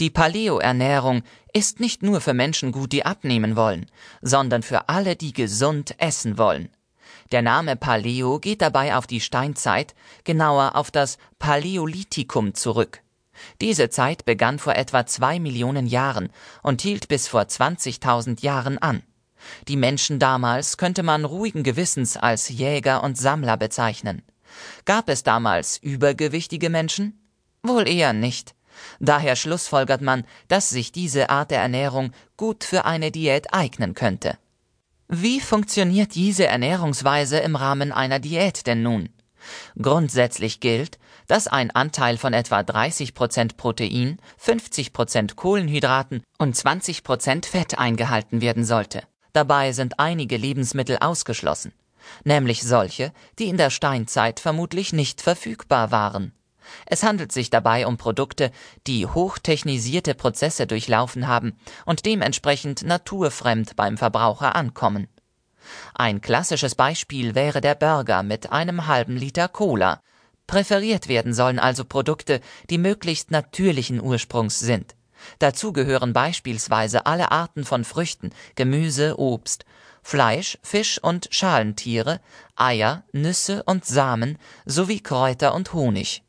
Die Paleo-Ernährung ist nicht nur für Menschen gut, die abnehmen wollen, sondern für alle, die gesund essen wollen. Der Name Paleo geht dabei auf die Steinzeit, genauer auf das Paläolithikum zurück. Diese Zeit begann vor etwa zwei Millionen Jahren und hielt bis vor 20.000 Jahren an. Die Menschen damals könnte man ruhigen Gewissens als Jäger und Sammler bezeichnen. Gab es damals übergewichtige Menschen? Wohl eher nicht. Daher schlussfolgert man, dass sich diese Art der Ernährung gut für eine Diät eignen könnte. Wie funktioniert diese Ernährungsweise im Rahmen einer Diät denn nun? Grundsätzlich gilt, dass ein Anteil von etwa 30 Prozent Protein, 50 Prozent Kohlenhydraten und 20 Prozent Fett eingehalten werden sollte. Dabei sind einige Lebensmittel ausgeschlossen, nämlich solche, die in der Steinzeit vermutlich nicht verfügbar waren. Es handelt sich dabei um Produkte, die hochtechnisierte Prozesse durchlaufen haben und dementsprechend naturfremd beim Verbraucher ankommen. Ein klassisches Beispiel wäre der Burger mit einem halben Liter Cola. Präferiert werden sollen also Produkte, die möglichst natürlichen Ursprungs sind. Dazu gehören beispielsweise alle Arten von Früchten, Gemüse, Obst, Fleisch, Fisch und Schalentiere, Eier, Nüsse und Samen sowie Kräuter und Honig.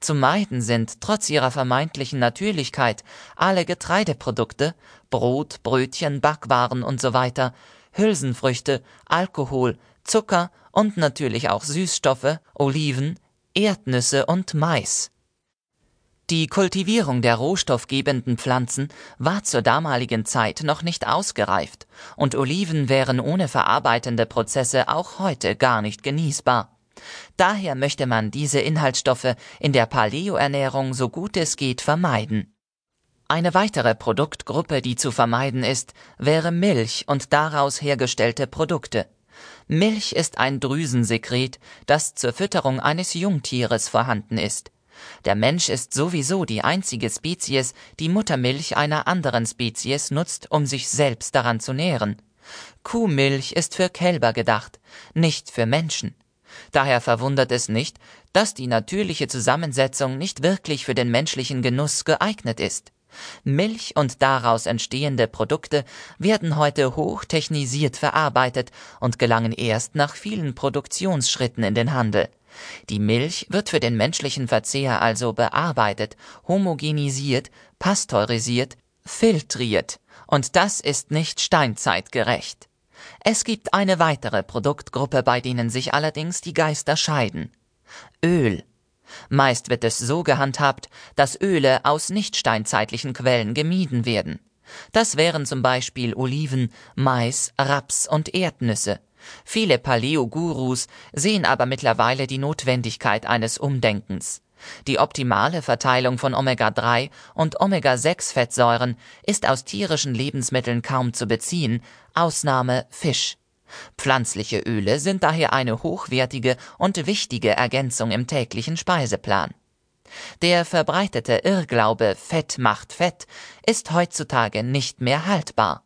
Zu meiden sind trotz ihrer vermeintlichen Natürlichkeit alle Getreideprodukte, Brot, Brötchen, Backwaren usw., Hülsenfrüchte, Alkohol, Zucker und natürlich auch Süßstoffe, Oliven, Erdnüsse und Mais. Die Kultivierung der rohstoffgebenden Pflanzen war zur damaligen Zeit noch nicht ausgereift, und Oliven wären ohne verarbeitende Prozesse auch heute gar nicht genießbar. Daher möchte man diese Inhaltsstoffe in der Paleoernährung so gut es geht vermeiden. Eine weitere Produktgruppe, die zu vermeiden ist, wäre Milch und daraus hergestellte Produkte. Milch ist ein Drüsensekret, das zur Fütterung eines Jungtieres vorhanden ist. Der Mensch ist sowieso die einzige Spezies, die Muttermilch einer anderen Spezies nutzt, um sich selbst daran zu nähren. Kuhmilch ist für Kälber gedacht, nicht für Menschen. Daher verwundert es nicht, dass die natürliche Zusammensetzung nicht wirklich für den menschlichen Genuss geeignet ist. Milch und daraus entstehende Produkte werden heute hochtechnisiert verarbeitet und gelangen erst nach vielen Produktionsschritten in den Handel. Die Milch wird für den menschlichen Verzehr also bearbeitet, homogenisiert, pasteurisiert, filtriert, und das ist nicht steinzeitgerecht. Es gibt eine weitere Produktgruppe, bei denen sich allerdings die Geister scheiden. Öl. Meist wird es so gehandhabt, dass Öle aus nicht steinzeitlichen Quellen gemieden werden. Das wären zum Beispiel Oliven, Mais, Raps und Erdnüsse. Viele Paleo-Gurus sehen aber mittlerweile die Notwendigkeit eines Umdenkens. Die optimale Verteilung von Omega-3 und Omega-6-Fettsäuren ist aus tierischen Lebensmitteln kaum zu beziehen, Ausnahme Fisch. Pflanzliche Öle sind daher eine hochwertige und wichtige Ergänzung im täglichen Speiseplan. Der verbreitete Irrglaube Fett macht Fett ist heutzutage nicht mehr haltbar.